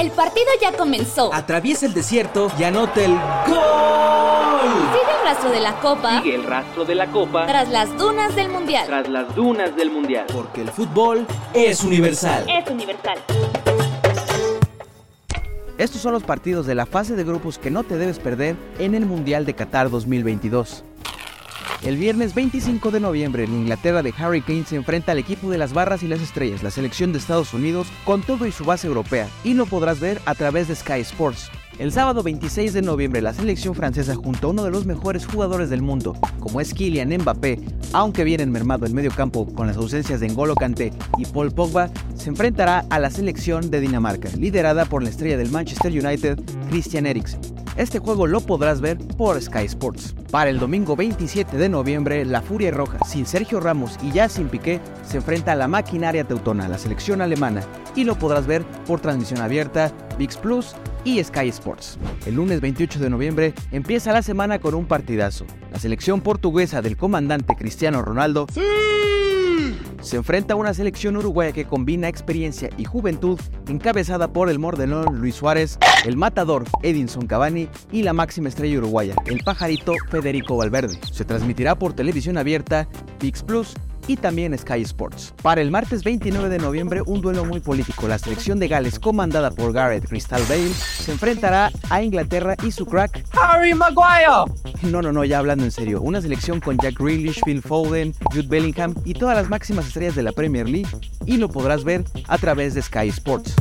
El partido ya comenzó. Atraviesa el desierto y anota el gol. Sigue el rastro de la copa. Sigue el rastro de la copa. Tras las dunas del mundial. Tras las dunas del mundial. Porque el fútbol es universal. Es universal. Estos son los partidos de la fase de grupos que no te debes perder en el Mundial de Qatar 2022. El viernes 25 de noviembre, la Inglaterra de Harry Kane se enfrenta al equipo de las barras y las estrellas, la selección de Estados Unidos, con todo y su base europea, y lo podrás ver a través de Sky Sports. El sábado 26 de noviembre, la selección francesa junto a uno de los mejores jugadores del mundo, como es Kylian Mbappé, aunque vienen mermado el medio campo con las ausencias de N'Golo Kanté y Paul Pogba, se enfrentará a la selección de Dinamarca, liderada por la estrella del Manchester United, Christian Eriksen. Este juego lo podrás ver por Sky Sports. Para el domingo 27 de noviembre, la Furia Roja, sin Sergio Ramos y ya sin Piqué, se enfrenta a la maquinaria teutona, la selección alemana, y lo podrás ver por transmisión abierta, VIX Plus y Sky Sports. El lunes 28 de noviembre empieza la semana con un partidazo. La selección portuguesa del comandante Cristiano Ronaldo se enfrenta a una selección uruguaya que combina experiencia y juventud, encabezada por el mordelón Luis Suárez, el matador Edinson Cavani y la máxima estrella uruguaya, el pajarito Federico Valverde. Se transmitirá por televisión abierta, VIX Plus y también Sky Sports. Para el martes 29 de noviembre, un duelo muy político. La selección de Gales, comandada por Gareth Crystal Bale, se enfrentará a Inglaterra y su crack Harry Maguire. No, no, no, ya hablando en serio. Una selección con Jack Grealish, Phil Foden, Jude Bellingham y todas las máximas estrellas de la Premier League y lo podrás ver a través de Sky Sports.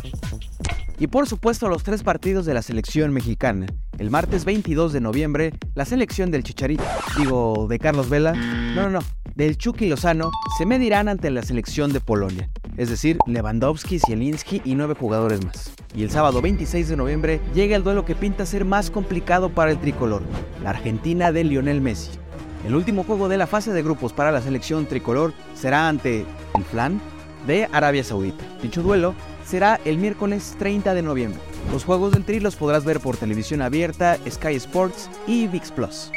Y por supuesto los tres partidos de la selección mexicana. El martes 22 de noviembre, la selección del Chicharito, digo, de Carlos Vela, no, no, no, del Chucky Lozano, se medirán ante la selección de Polonia, es decir, Lewandowski, Zielinski y nueve jugadores más. Y el sábado 26 de noviembre llega el duelo que pinta ser más complicado para el tricolor, la Argentina de Lionel Messi. El último juego de la fase de grupos para la selección tricolor será ante el Flan de Arabia Saudita. Dicho duelo será el miércoles 30 de noviembre. Los juegos del Tri los podrás ver por televisión abierta, Sky Sports y VIX Plus.